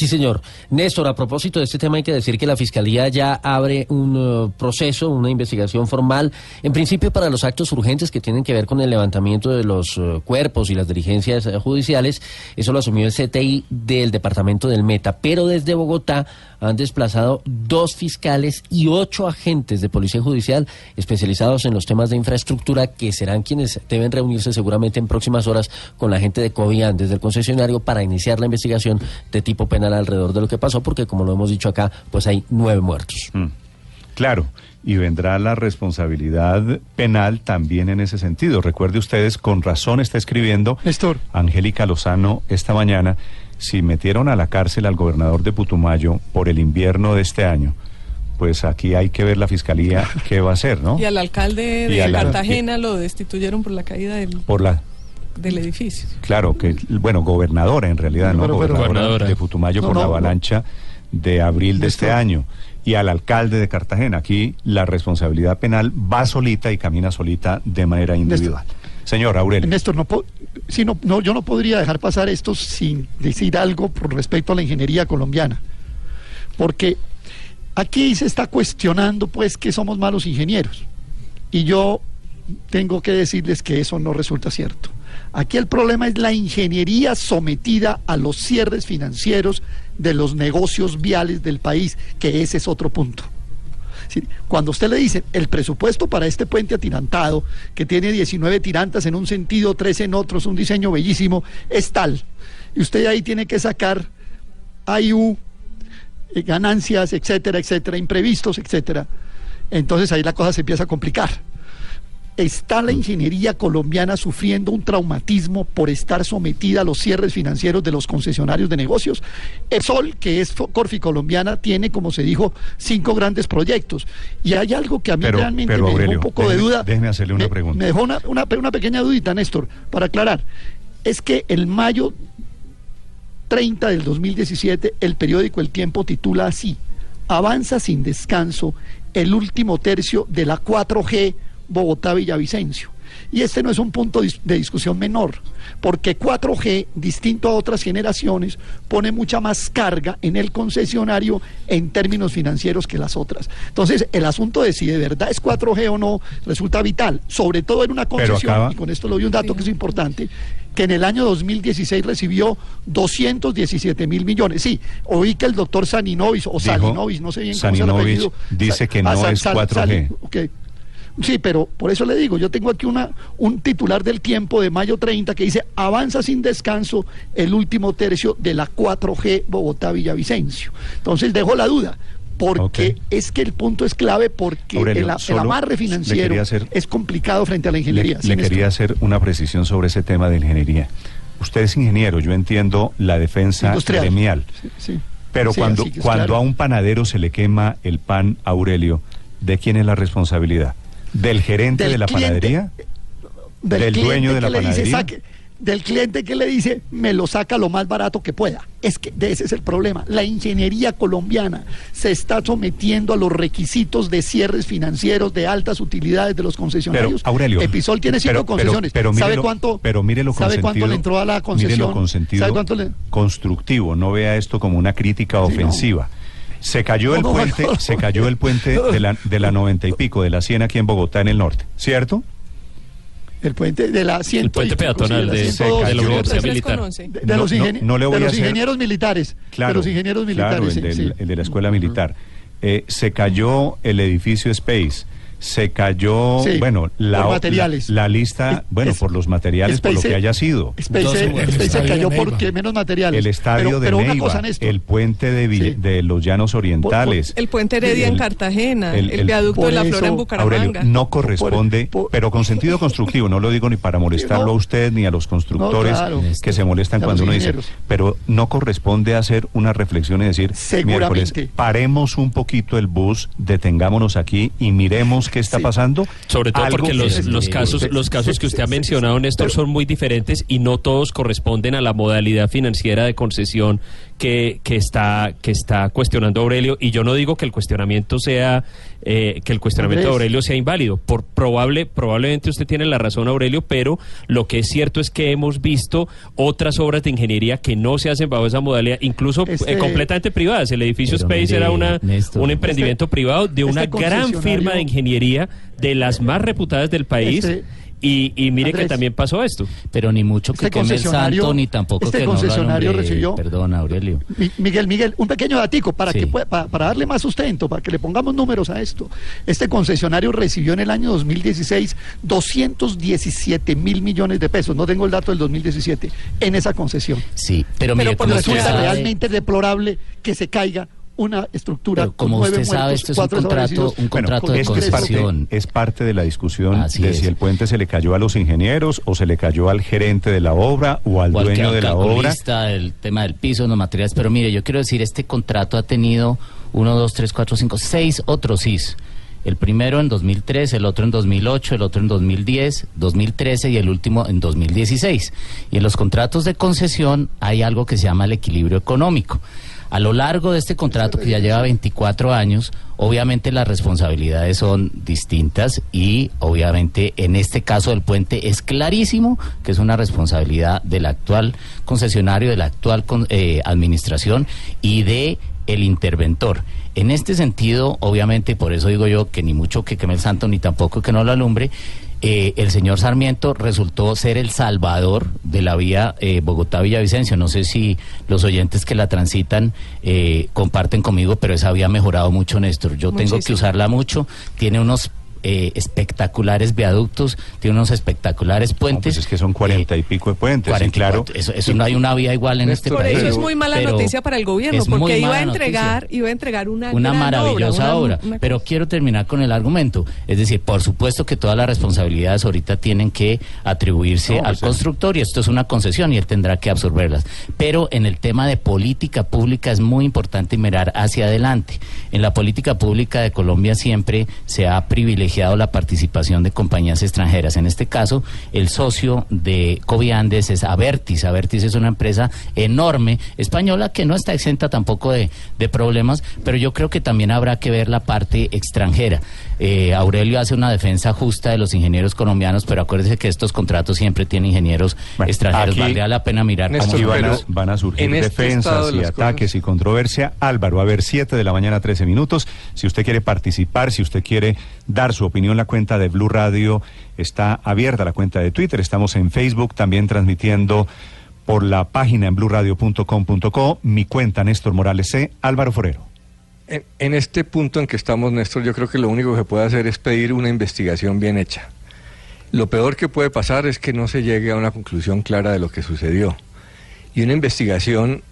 Sí, señor. Néstor, a propósito de este tema hay que decir que la Fiscalía ya abre un uh, proceso, una investigación formal, en principio para los actos urgentes que tienen que ver con el levantamiento de los uh, cuerpos y las diligencias uh, judiciales. Eso lo asumió el CTI del Departamento del Meta, pero desde Bogotá han desplazado dos fiscales y ocho agentes de Policía Judicial especializados en los temas de infraestructura que serán quienes deben reunirse seguramente en próximas horas con la gente de COVIAN desde el concesionario para iniciar la investigación de tipo penal alrededor de lo que pasó, porque como lo hemos dicho acá, pues hay nueve muertos. Mm, claro, y vendrá la responsabilidad penal también en ese sentido. Recuerde ustedes, con razón está escribiendo Néstor. Angélica Lozano esta mañana, si metieron a la cárcel al gobernador de Putumayo por el invierno de este año, pues aquí hay que ver la fiscalía qué va a hacer, ¿no? Y al alcalde de al- Cartagena lo destituyeron por la caída del, Por la del edificio. Claro, que, bueno, gobernadora en realidad, no Pero- pero- gobernadora, Gobernadora. de Putumayo No, por no, la no. avalancha de abril de este año. Y al alcalde de Cartagena. Aquí la responsabilidad penal va solita y camina solita de manera individual. Señor Aurelio. Néstor, no, no, no, yo no podría dejar pasar esto sin decir algo por respecto a la ingeniería colombiana. Porque aquí se está cuestionando pues que somos malos ingenieros. Y yo tengo que decirles que eso no resulta cierto. Aquí el problema es la ingeniería sometida a los cierres financieros de los negocios viales del país, que ese es otro punto. Cuando usted le dice el presupuesto para este puente atirantado, que tiene 19 tirantas en un sentido, 13 en otro, es un diseño bellísimo, es tal. Y usted ahí tiene que sacar AIU, eh, ganancias, etcétera, etcétera, imprevistos, etcétera. Entonces ahí la cosa se empieza a complicar. ¿Está la ingeniería colombiana sufriendo un traumatismo por estar sometida a los cierres financieros de los concesionarios de negocios? El Sol, que es Corfi Colombiana, tiene, como se dijo, cinco grandes proyectos. Y hay algo que a mí Pero- realmente pero, me dejó un poco de duda. déjeme hacerle una Me- pregunta. Me dejó una, una, una pequeña dudita, Néstor, para aclarar. Es que el mayo 30 del 2017, el periódico El Tiempo titula así, Avanza sin descanso el último tercio de la 4G Bogotá-Villavicencio. Y este no es un punto de discusión menor, porque 4G, distinto a otras generaciones, pone mucha más carga en el concesionario en términos financieros que las otras. Entonces, el asunto de si de verdad es 4G o no resulta vital, sobre todo en una concesión, acaba- y con esto le doy un dato que es importante, que en el año 2016 recibió 217 mil millones. Sí, oí que el doctor Saninovis, o Dijo, Salinovis, no sé bien cómo se el apellido. dice que no es Sal- 4G. Sal- ok. Sí, pero por eso le digo, yo tengo aquí una, un titular del tiempo de mayo 30 que dice, avanza sin descanso el último tercio de la 4G Bogotá-Villavicencio. Entonces dejo la duda, porque es que el punto es clave porque Aurelio, el, amarre financiero hacer- es complicado frente a la ingeniería. Le, quería hacer una precisión sobre ese tema de ingeniería. Usted es ingeniero, yo entiendo la defensa Industrial. gremial. Sí, sí. Pero Sí, cuando, cuando claro. a un panadero se le quema el pan, Aurelio, ¿de quién es la responsabilidad? ¿Del gerente Del de la cliente, panadería? ¿Del cliente dueño de la dice, panadería? saque- del cliente que le dice, me lo saca lo más barato que pueda. Es que de ese es el problema. La ingeniería colombiana se está sometiendo a los requisitos de cierres financieros de altas utilidades de los concesionarios. Pero, Aurelio. Episol tiene cinco pero- concesiones. pero ¿Sabe cuánto? Pero mire lo ¿Sabe cuánto le entró a la mire concesión? lo consentido ¿Sabe cuánto le? constructivo, no vea esto como una crítica Sí, no. Se cayó el puente, se cayó el puente de la, de la 90 y pico, de la 100 aquí en Bogotá, en el norte, ¿cierto? El puente de la ciento puente y pico, peatonal sí, de- la Se 102, cayó. de la Universidad Militar. de, de No, los, no, ingenie- no le voy de a los hacer- ingenieros militares. Claro, de los ingenieros claro, militares. el, sí, del- sí. el de la escuela militar. Eh, se cayó el edificio Space, Se cayó, Sí, bueno, la, por materiales. la, la lista, bueno, es- por los materiales, por lo que haya sido. Space, Dos Space segundos. se estadio cayó porque menos materiales. El estadio pero, de pero Neiva, el puente de, Vill- Sí. de los Llanos Orientales. El puente Heredia El- en Cartagena, el- el, el- viaducto de la por Flora en eso, Bucaramanga. Aurelio, no corresponde, Por- por- pero con sentido constructivo, no lo digo ni para molestarlo No. a usted ni a los constructores claro. que se molestan cuando uno dice, pero no corresponde hacer una reflexión y decir, Seguramente. miércoles, paremos un poquito el bus, detengámonos aquí y miremos qué está Sí. pasando. Sobre todo porque que los, los casos, los casos que usted ha mencionado, Néstor, pero- son muy diferentes y no todos corresponden a la modalidad financiera de concesión que, que está que está cuestionando Aurelio. Y yo no digo que el cuestionamiento sea eh, que el cuestionamiento de. Aurelio sea inválido. Por probable probablemente usted tiene la razón, Aurelio, pero lo que es cierto es que hemos visto otras obras de ingeniería que no se hacen bajo esa modalidad, incluso eh, Este- completamente privadas. El edificio Space mire, era una Néstor, un emprendimiento privado de una este gran firma de concesionario- de las más reputadas del país. Este- y, y mire que también pasó esto. Pero ni mucho que Este queme el santo, ni tampoco este que no lo concesionario alumbre. recibió- Perdón, Aurelio. Mi- Miguel, Miguel, un pequeño datico para, Sí. que pueda- pa- para darle más sustento, para que le pongamos números a esto. Este concesionario recibió en el año 2016 217 mil millones de pesos, no tengo el dato del 2017, en esa concesión. Sí, pero, Pero mire, Resulta realmente deplorable que se caiga una estructura Pero como con nueve usted sabe, esto es un cuatro contrato, un contrato con de es concesión. parte, es parte de la discusión Así de es. si el puente se le cayó a los ingenieros o se le cayó al gerente de la obra o al o dueño de la obra. el tema del piso, los materiales. Pero mire, yo quiero decir, este contrato ha tenido uno, dos, tres, cuatro, cinco, seis otros SIS. El primero en 2003, el otro en 2008, el otro en 2010, 2013 y el último en 2016. Y en los contratos de concesión hay algo que se llama el equilibrio económico. A lo largo de este contrato, que ya lleva 24 años, obviamente las responsabilidades son distintas y obviamente en este caso del puente es clarísimo que es una responsabilidad del actual concesionario, de la actual eh, administración y de el interventor. En este sentido, obviamente, por eso digo yo que ni mucho que queme el santo, ni tampoco que no lo alumbre, eh, el señor Sarmiento resultó ser el salvador de la vía eh, Bogotá-Villavicencio. No sé si los oyentes que la transitan eh, comparten conmigo, pero esa vía ha mejorado mucho, Néstor. Yo tengo que usarla mucho. Tiene unos eh, espectaculares viaductos, tiene unos espectaculares No, puentes. pues es que son cuarenta y Eh, pico de puentes, claro. 44. Eso, eso no hay una vía igual en este Por país. eso es muy mala noticia para el gobierno, porque iba a entregar, noticia iba a entregar una, una maravillosa obra. una- una pero quiero terminar con el argumento. Es decir, por supuesto que todas las responsabilidades ahorita tienen que atribuirse No, al pues, constructor y esto es una concesión y él tendrá que absorberlas. Pero en el tema de política pública es muy importante mirar hacia adelante. En la política pública de Colombia siempre se ha privilegiado la participación de compañías extranjeras. En este caso, el socio de Coviandes es Avertis. Avertis es una empresa enorme española que no está exenta tampoco de, de problemas, pero yo creo que también habrá que ver la parte extranjera. Eh, Aurelio hace una defensa justa de los ingenieros colombianos, pero acuérdese que estos contratos siempre tienen ingenieros Bueno, extranjeros. Valdría la pena mirar cómo Aquí Néstor, van a, pero van a surgir en este defensas de y ataques cosas- y controversia. Álvaro, a ver, 7 de la mañana, 13 minutos. Si usted quiere participar, si usted quiere dar su opinión, la cuenta de Blue Radio está abierta, la cuenta de Twitter. Estamos en Facebook también transmitiendo por la página en bluradio.com.co. Mi cuenta, Néstor Morales C. Álvaro Forero. En, en este punto en que estamos, Néstor, yo creo que lo único que puede hacer es pedir una investigación bien hecha. Lo peor que puede pasar es que no se llegue a una conclusión clara de lo que sucedió. Y una investigación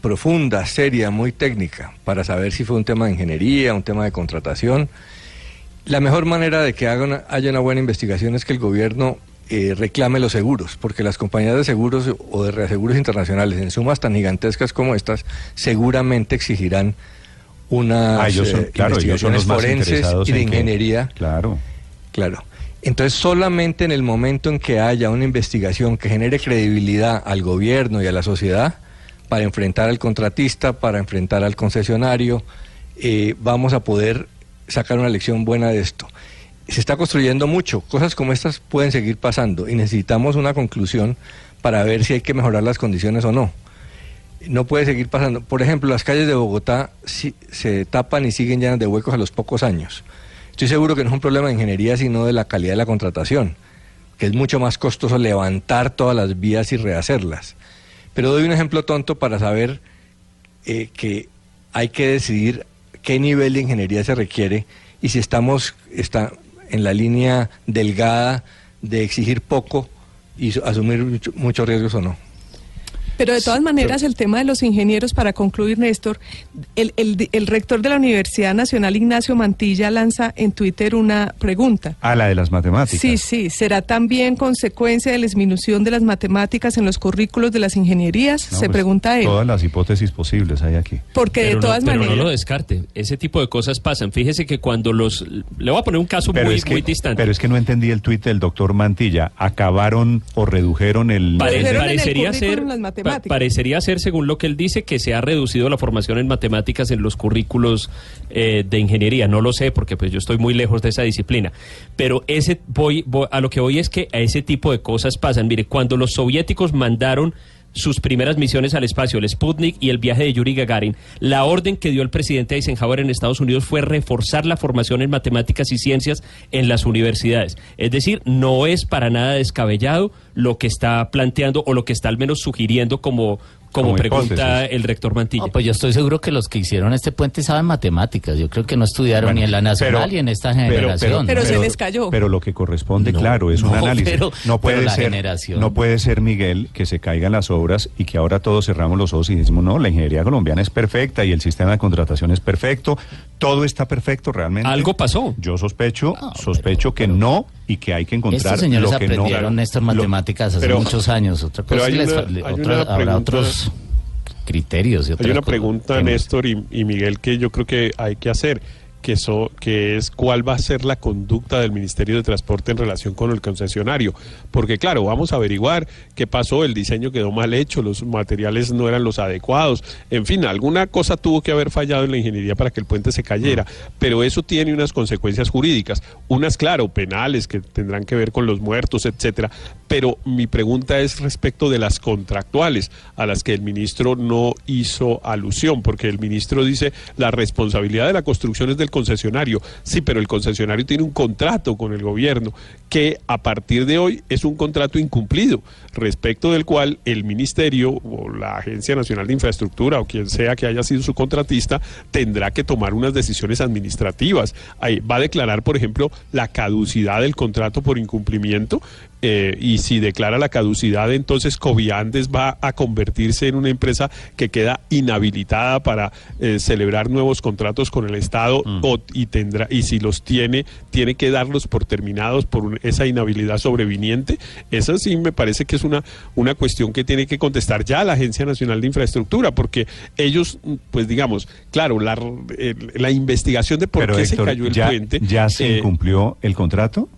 profunda, seria, muy técnica, para saber si fue un tema de ingeniería, un tema de contratación. La mejor manera de que haga una- haya una buena investigación es que el gobierno eh, reclame los seguros, porque las compañías de seguros o de reaseguros internacionales en sumas tan gigantescas como estas seguramente exigirán unas Ah, ellos son, eh, claro, ellos son investigaciones forenses y de que- ingeniería. Claro. Claro. Entonces, solamente en el momento en que haya una investigación que genere credibilidad al gobierno y a la sociedad para enfrentar al contratista, para enfrentar al concesionario, eh, vamos a poder sacar una lección buena de esto. Se está construyendo mucho, cosas como estas pueden seguir pasando y necesitamos una conclusión para ver si hay que mejorar las condiciones o no. No puede seguir pasando. Por ejemplo, las calles de Bogotá se tapan y siguen llenas de huecos a los pocos años. Estoy seguro que no es un problema de ingeniería, sino de la calidad de la contratación, que es mucho más costoso levantar todas las vías y rehacerlas. Pero doy un ejemplo tonto para saber eh, que hay que decidir qué nivel de ingeniería se requiere y si estamos está, en la línea delgada de exigir poco y su- asumir mucho- muchos riesgos o no. Pero de todas maneras, el tema de los ingenieros, para concluir, Néstor, el, el- el rector de la Universidad Nacional, Ignacio Mantilla, lanza en Twitter una pregunta. Ah, la de las matemáticas. Sí, sí, ¿será también consecuencia de la disminución de las matemáticas en los currículos de las ingenierías? No, Se pues, pregunta él. Todas las hipótesis posibles hay aquí. Porque Pero de no- todas pero maneras... no lo descarte. Ese tipo de cosas pasan. Fíjese que cuando los... Le voy a poner un caso Pero muy, es, que, muy distante. pero es que no entendí el tuit del doctor Mantilla. ¿Acabaron o redujeron el... Pare- parecería ser, las matemáticas. Pa- parecería ser, según lo que él dice, que se ha reducido la formación en matemáticas en los currículos eh, de ingeniería. No lo sé, porque pues yo estoy muy lejos de esa disciplina. Pero ese voy, voy- a lo que voy es que a ese tipo de cosas pasan. Mire, cuando los soviéticos mandaron sus primeras misiones al espacio, el Sputnik y el viaje de Yuri Gagarin, la orden que dio el presidente Eisenhower en Estados Unidos fue reforzar la formación en matemáticas y ciencias en las universidades. Es decir, no es para nada descabellado lo que está planteando o lo que está al menos sugiriendo como, como, Como pregunta hipótesis. el rector Mantilla. No, pues yo estoy seguro que los que hicieron este puente saben matemáticas. Yo creo que no estudiaron Bueno, ni en la nacional pero- ni en esta pero- generación. Pero se les cayó. Pero lo que corresponde, No, claro, es un análisis. pero- no puede pero la ser, generación. no puede ser Miguel que se caigan las obras y que ahora todos cerramos los ojos y decimos no, la ingeniería colombiana es perfecta y el sistema de contratación es perfecto, todo está perfecto realmente. Algo pasó. Yo sospecho, No, sospecho que no y que hay que encontrar Estos señores lo que no. aprendieron Néstor Lo- matemáticas hace pero- muchos años. Otra pero cosa es hay que les una- fa- le- hay otra- una habrá pregunta- otros criterios. Y Hay otras una cosas. pregunta. Néstor y, y Miguel, que yo creo que hay que hacer, que, que es cuál va a ser la conducta del Ministerio de Transporte en relación con el concesionario. Porque claro, vamos a averiguar qué pasó, el diseño quedó mal hecho, los materiales no eran los adecuados, en fin, alguna cosa tuvo que haber fallado en la ingeniería para que el puente se cayera, pero eso tiene unas consecuencias jurídicas, unas, claro, penales que tendrán que ver con los muertos, etcétera, pero mi pregunta es respecto de las contractuales a las que el ministro no hizo alusión, porque el ministro dice la responsabilidad de la construcción es del concesionario. Sí, pero el concesionario tiene un contrato con el gobierno que a partir de hoy es un contrato incumplido, respecto del cual el ministerio o la Agencia Nacional de Infraestructura o quien sea que haya sido su contratista tendrá que tomar unas decisiones administrativas. Ahí va a declarar, por ejemplo, la caducidad del contrato por incumplimiento eh, y si declara la caducidad, entonces Coviandes va a convertirse en una empresa que queda inhabilitada para eh, celebrar nuevos contratos con el Estado o- y tendrá y si los tiene, tiene que darlos por terminados por un- esa inhabilidad sobreviniente. Esa sí me parece que es una, una cuestión que tiene que contestar ya la Agencia Nacional de Infraestructura, porque ellos, pues digamos, claro, la, el- la investigación de por Pero qué Héctor, se cayó el ya, puente. ¿ya se eh, incumplió el contrato?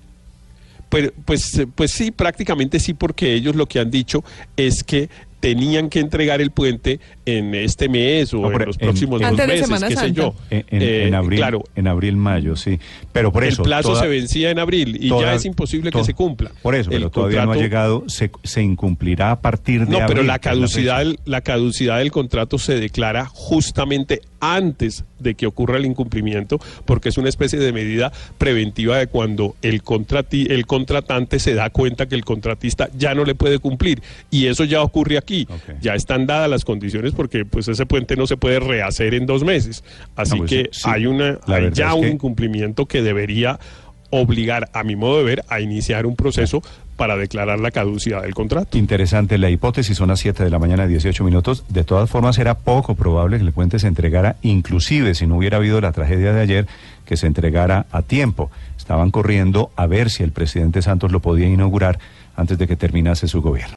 Pues, pues, pues sí, prácticamente sí, porque ellos lo que han dicho es que tenían que entregar el puente en este mes o No, en los en- próximos dos Antes de meses, Semana qué sé Santa. yo. En, en- Eh, en abril, Claro, en abril, mayo, sí. Pero por eso. el plazo toda- se vencía en abril y toda- ya es imposible que se cumpla. Por eso, El pero todavía no ha llegado, se, se incumplirá a partir de No, pero la caducidad, la caducidad del contrato se declara justamente antes de que ocurra el incumplimiento, porque es una especie de medida preventiva de cuando el, contrati- el contratante se da cuenta que el contratista ya no le puede cumplir. Y eso ya ocurre aquí. Ya están dadas las condiciones porque pues ese puente no se puede rehacer en dos meses. Así No, pues, que sí, hay, una, hay ya un que- incumplimiento que debería obligar, a mi modo de ver, a iniciar un proceso para declarar la caducidad del contrato. Interesante la hipótesis, son las 7 de la mañana, 18 minutos. De todas formas, era poco probable que el puente se entregara, inclusive si no hubiera habido la tragedia de ayer, que se entregara a tiempo. Estaban corriendo a ver si el presidente Santos lo podía inaugurar antes de que terminase su gobierno.